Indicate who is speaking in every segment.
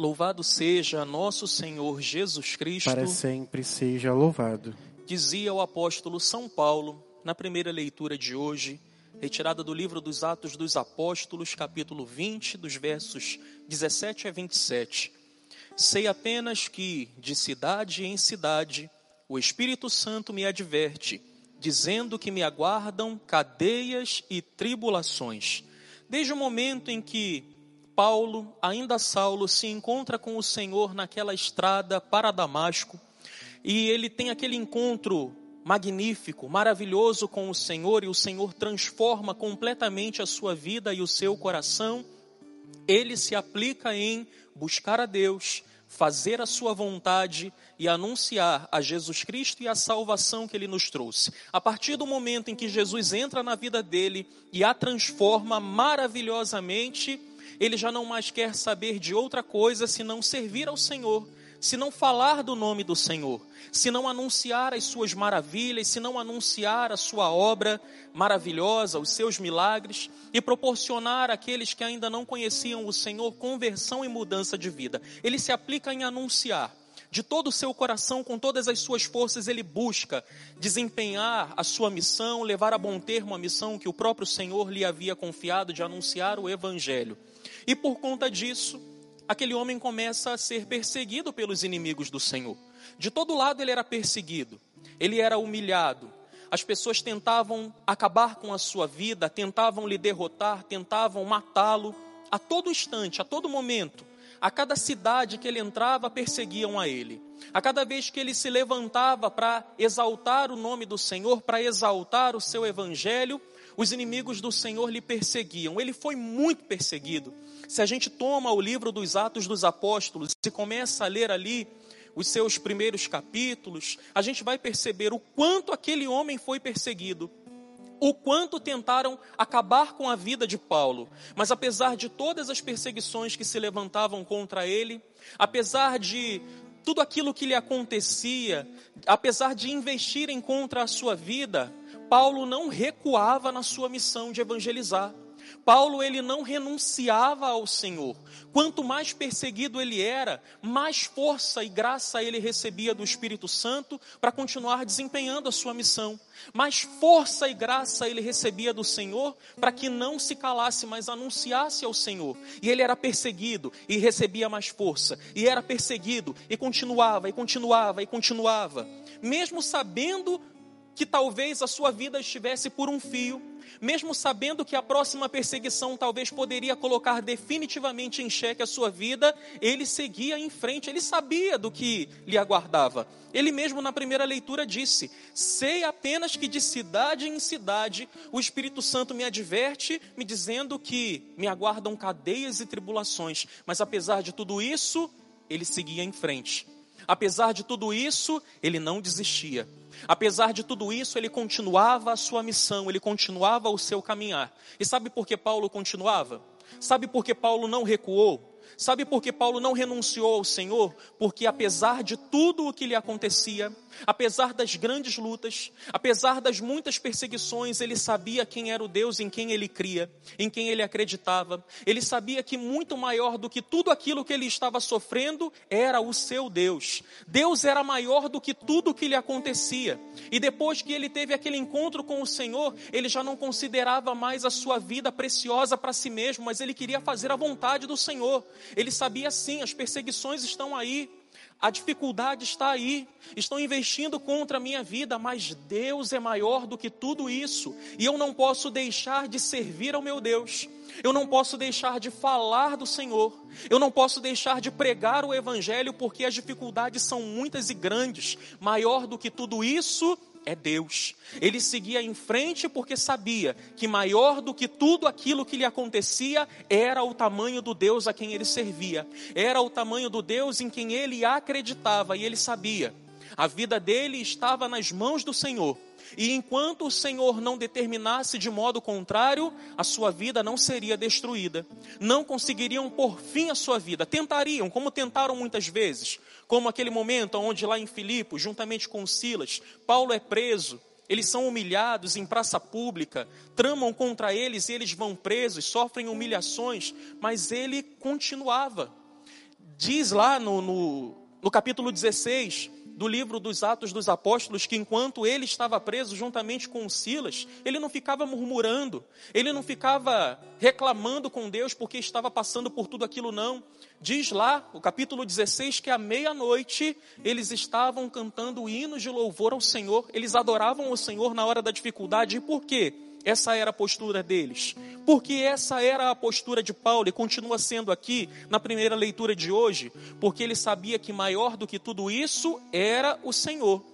Speaker 1: Louvado seja nosso Senhor Jesus Cristo.
Speaker 2: Para sempre seja louvado.
Speaker 1: Dizia o apóstolo São Paulo na primeira leitura de hoje, retirada do livro dos Atos dos Apóstolos, capítulo 20, dos versos 17 a 27. Sei apenas que, de cidade em cidade, o Espírito Santo me adverte, dizendo que me aguardam cadeias e tribulações. Desde o momento em que Paulo, ainda Saulo, se encontra com o Senhor naquela estrada para Damasco e ele tem aquele encontro magnífico, maravilhoso com o Senhor e o Senhor transforma completamente a sua vida e o seu coração. Ele se aplica em buscar a Deus, fazer a sua vontade e anunciar a Jesus Cristo e a salvação que ele nos trouxe. A partir do momento em que Jesus entra na vida dele e a transforma maravilhosamente, ele já não mais quer saber de outra coisa senão servir ao Senhor, se não falar do nome do Senhor, se não anunciar as suas maravilhas, se não anunciar a sua obra maravilhosa, os seus milagres e proporcionar àqueles que ainda não conheciam o Senhor conversão e mudança de vida. Ele se aplica em anunciar. De todo o seu coração, com todas as suas forças, ele busca desempenhar a sua missão, levar a bom termo a missão que o próprio Senhor lhe havia confiado de anunciar o Evangelho. E por conta disso, aquele homem começa a ser perseguido pelos inimigos do Senhor. De todo lado ele era perseguido, ele era humilhado. As pessoas tentavam acabar com a sua vida, tentavam lhe derrotar, tentavam matá-lo a todo instante, a todo momento. A cada cidade que ele entrava, perseguiam a ele. A cada vez que ele se levantava para exaltar o nome do Senhor, para exaltar o seu evangelho, os inimigos do Senhor lhe perseguiam. Ele foi muito perseguido. Se a gente toma o livro dos Atos dos Apóstolos e começa a ler ali os seus primeiros capítulos, a gente vai perceber o quanto aquele homem foi perseguido o quanto tentaram acabar com a vida de Paulo. Mas apesar de todas as perseguições que se levantavam contra ele, apesar de tudo aquilo que lhe acontecia, apesar de investirem contra a sua vida, Paulo não recuava na sua missão de evangelizar. Paulo ele não renunciava ao Senhor. Quanto mais perseguido ele era, mais força e graça ele recebia do Espírito Santo para continuar desempenhando a sua missão. Mais força e graça ele recebia do Senhor para que não se calasse, mas anunciasse ao Senhor. E ele era perseguido e recebia mais força. E era perseguido e continuava e continuava e continuava. Mesmo sabendo que talvez a sua vida estivesse por um fio, mesmo sabendo que a próxima perseguição talvez poderia colocar definitivamente em xeque a sua vida, ele seguia em frente, ele sabia do que lhe aguardava. Ele mesmo na primeira leitura disse: Sei apenas que de cidade em cidade o Espírito Santo me adverte, me dizendo que me aguardam cadeias e tribulações, mas apesar de tudo isso, ele seguia em frente. Apesar de tudo isso, ele não desistia. Apesar de tudo isso, ele continuava a sua missão, ele continuava o seu caminhar. E sabe por que Paulo continuava? Sabe por que Paulo não recuou? Sabe por que Paulo não renunciou ao Senhor? Porque apesar de tudo o que lhe acontecia, apesar das grandes lutas, apesar das muitas perseguições, ele sabia quem era o Deus em quem ele cria, em quem ele acreditava. Ele sabia que muito maior do que tudo aquilo que ele estava sofrendo era o seu Deus. Deus era maior do que tudo o que lhe acontecia. E depois que ele teve aquele encontro com o Senhor, ele já não considerava mais a sua vida preciosa para si mesmo, mas ele queria fazer a vontade do Senhor. Ele sabia sim, as perseguições estão aí, a dificuldade está aí, estão investindo contra a minha vida, mas Deus é maior do que tudo isso, e eu não posso deixar de servir ao meu Deus, eu não posso deixar de falar do Senhor, eu não posso deixar de pregar o Evangelho, porque as dificuldades são muitas e grandes, maior do que tudo isso é Deus. Ele seguia em frente porque sabia que maior do que tudo aquilo que lhe acontecia era o tamanho do Deus a quem ele servia, era o tamanho do Deus em quem ele acreditava e ele sabia. A vida dele estava nas mãos do Senhor. E enquanto o Senhor não determinasse de modo contrário, a sua vida não seria destruída. Não conseguiriam pôr fim à sua vida. Tentariam, como tentaram muitas vezes, como aquele momento onde lá em Filipos, juntamente com Silas, Paulo é preso, eles são humilhados em praça pública, tramam contra eles e eles vão presos, sofrem humilhações, mas ele continuava. Diz lá no, no, no capítulo 16 do livro dos Atos dos Apóstolos que enquanto ele estava preso juntamente com Silas, ele não ficava murmurando, ele não ficava reclamando com Deus porque estava passando por tudo aquilo, não. Diz lá, o capítulo 16, que à meia-noite eles estavam cantando hinos de louvor ao Senhor, eles adoravam o Senhor na hora da dificuldade, e por quê? Essa era a postura deles. Porque essa era a postura de Paulo e continua sendo aqui na primeira leitura de hoje, porque ele sabia que maior do que tudo isso era o Senhor.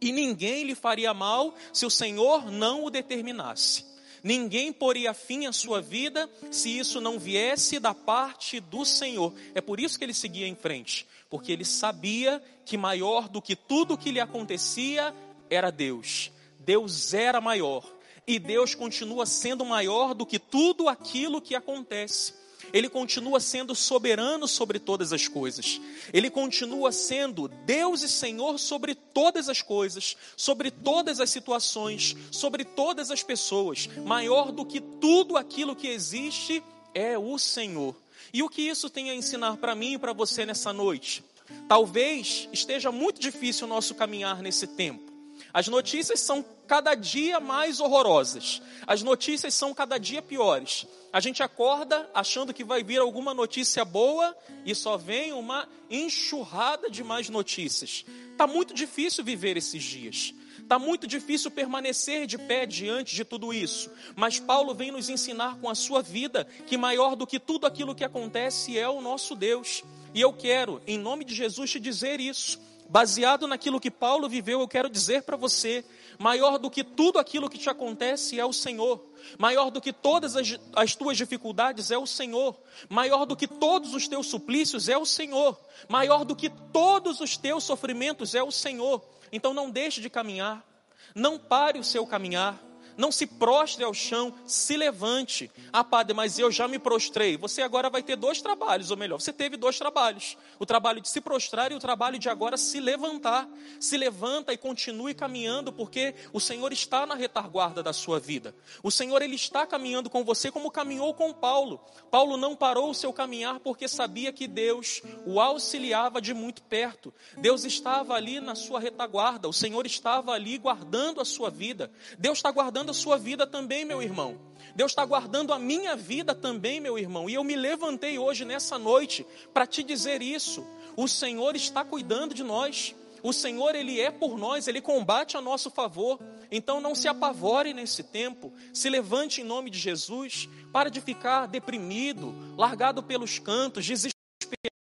Speaker 1: E ninguém lhe faria mal se o Senhor não o determinasse. Ninguém poria fim à sua vida se isso não viesse da parte do Senhor. É por isso que ele seguia em frente, porque ele sabia que maior do que tudo que lhe acontecia era Deus. Deus era maior e Deus continua sendo maior do que tudo aquilo que acontece. Ele continua sendo soberano sobre todas as coisas. Ele continua sendo Deus e Senhor sobre todas as coisas, sobre todas as situações, sobre todas as pessoas. Maior do que tudo aquilo que existe é o Senhor. E o que isso tem a ensinar para mim e para você nessa noite? Talvez esteja muito difícil o nosso caminhar nesse tempo. As notícias são cada dia mais horrorosas. As notícias são cada dia piores. A gente acorda achando que vai vir alguma notícia boa e só vem uma enxurrada de mais notícias. Está muito difícil viver esses dias. Está muito difícil permanecer de pé diante de tudo isso. Mas Paulo vem nos ensinar com a sua vida que maior do que tudo aquilo que acontece é o nosso Deus. E eu quero, em nome de Jesus, te dizer isso Baseado naquilo que Paulo viveu, eu quero dizer para você: maior do que tudo aquilo que te acontece é o Senhor, maior do que todas as, as tuas dificuldades é o Senhor, maior do que todos os teus suplícios é o Senhor, maior do que todos os teus sofrimentos é o Senhor. Então não deixe de caminhar, não pare o seu caminhar, não se prostre ao chão, se levante. Ah, padre, mas eu já me prostrei. Você agora vai ter dois trabalhos, ou melhor, você teve dois trabalhos: o trabalho de se prostrar e o trabalho de agora se levantar. Se levanta e continue caminhando, porque o Senhor está na retaguarda da sua vida. O Senhor ele está caminhando com você como caminhou com Paulo. Paulo não parou o seu caminhar porque sabia que Deus o auxiliava de muito perto. Deus estava ali na sua retaguarda. O Senhor estava ali guardando a sua vida. Deus está guardando guardando a sua vida também, meu irmão. Deus está guardando a minha vida também, meu irmão. E eu me levantei hoje, nessa noite, para te dizer isso. O Senhor está cuidando de nós. O Senhor, Ele é por nós, Ele combate a nosso favor. Então não se apavore nesse tempo. Se levante em nome de Jesus. Para de ficar deprimido, largado pelos cantos,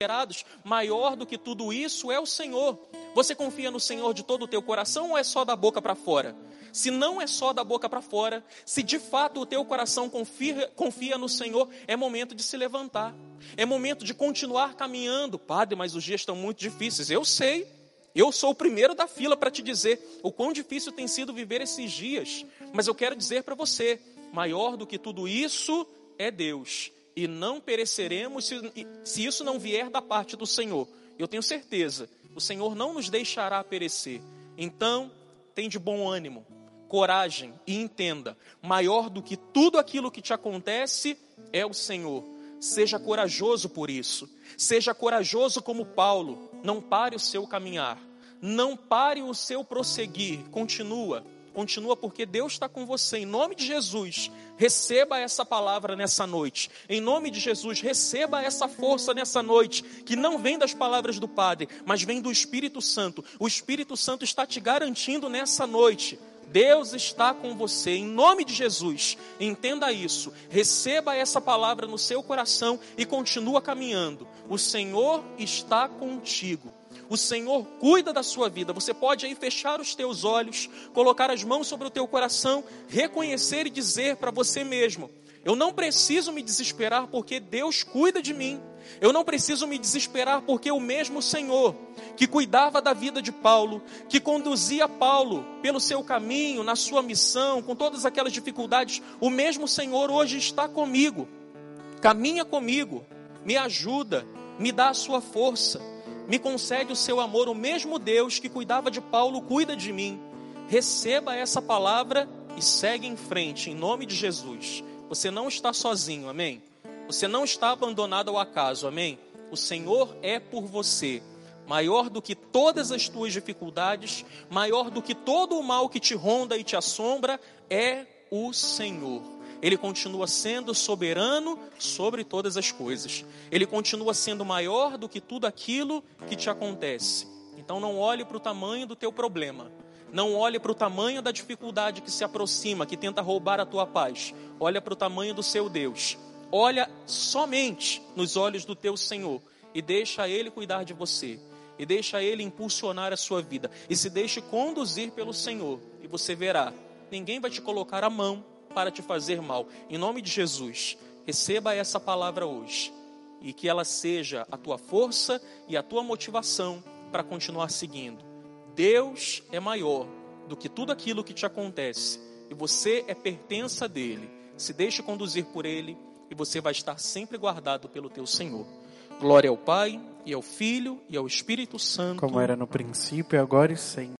Speaker 1: desesperados. Maior do que tudo isso é o Senhor. Você confia no Senhor de todo o teu coração ou é só da boca para fora? se não é só da boca para fora, se de fato o teu coração confia, confia no Senhor, é momento de se levantar, é momento de continuar caminhando. Padre, mas os dias estão muito difíceis. Eu sei, eu sou o primeiro da fila para te dizer o quão difícil tem sido viver esses dias, mas eu quero dizer para você: maior do que tudo isso é Deus, e não pereceremos se, se isso não vier da parte do Senhor. Eu tenho certeza, o Senhor não nos deixará perecer. Então, tem de bom ânimo, coragem e entenda: maior do que tudo aquilo que te acontece é o Senhor. Seja corajoso por isso. Seja corajoso como Paulo. Não pare o seu caminhar. Não pare o seu prosseguir. Continua. Continua porque Deus está com você. Em nome de Jesus, receba essa palavra nessa noite. Em nome de Jesus, receba essa força nessa noite, que não vem das palavras do Padre, mas vem do Espírito Santo. O Espírito Santo está te garantindo nessa noite Deus está com você, em nome de Jesus. Entenda isso. Receba essa palavra no seu coração e continua caminhando. O Senhor está contigo. O Senhor cuida da sua vida. Você pode aí fechar os teus olhos, colocar as mãos sobre o teu coração, reconhecer e dizer para você mesmo: eu não preciso me desesperar porque Deus cuida de mim. Eu não preciso me desesperar porque o mesmo Senhor que cuidava da vida de Paulo, que conduzia Paulo pelo seu caminho, na sua missão, com todas aquelas dificuldades, o mesmo Senhor hoje está comigo. Caminha comigo, me ajuda, me dá a sua força, me concede o seu amor. O mesmo Deus que cuidava de Paulo cuida de mim. Receba essa palavra e segue em frente, em nome de Jesus. Você não está sozinho, amém? Você não está abandonado ao acaso, amém? O Senhor é por você. Maior do que todas as tuas dificuldades, maior do que todo o mal que te ronda e te assombra, é o Senhor. Ele continua sendo soberano sobre todas as coisas. Ele continua sendo maior do que tudo aquilo que te acontece. Então não olhe para o tamanho do teu problema. Não olhe para o tamanho da dificuldade que se aproxima, que tenta roubar a tua paz. Olha para o tamanho do seu Deus. Olha somente nos olhos do teu Senhor e deixa Ele cuidar de você. E deixa Ele impulsionar a sua vida. E se deixe conduzir pelo Senhor. E você verá, ninguém vai te colocar a mão para te fazer mal. Em nome de Jesus, receba essa palavra hoje. E que ela seja a tua força e a tua motivação para continuar seguindo. Deus é maior do que tudo aquilo que te acontece. E você é pertença dele. Se deixe conduzir por ele e você vai estar sempre guardado pelo teu Senhor. Glória ao Pai, e ao Filho, e ao Espírito Santo.
Speaker 2: Como era no princípio, agora e sempre.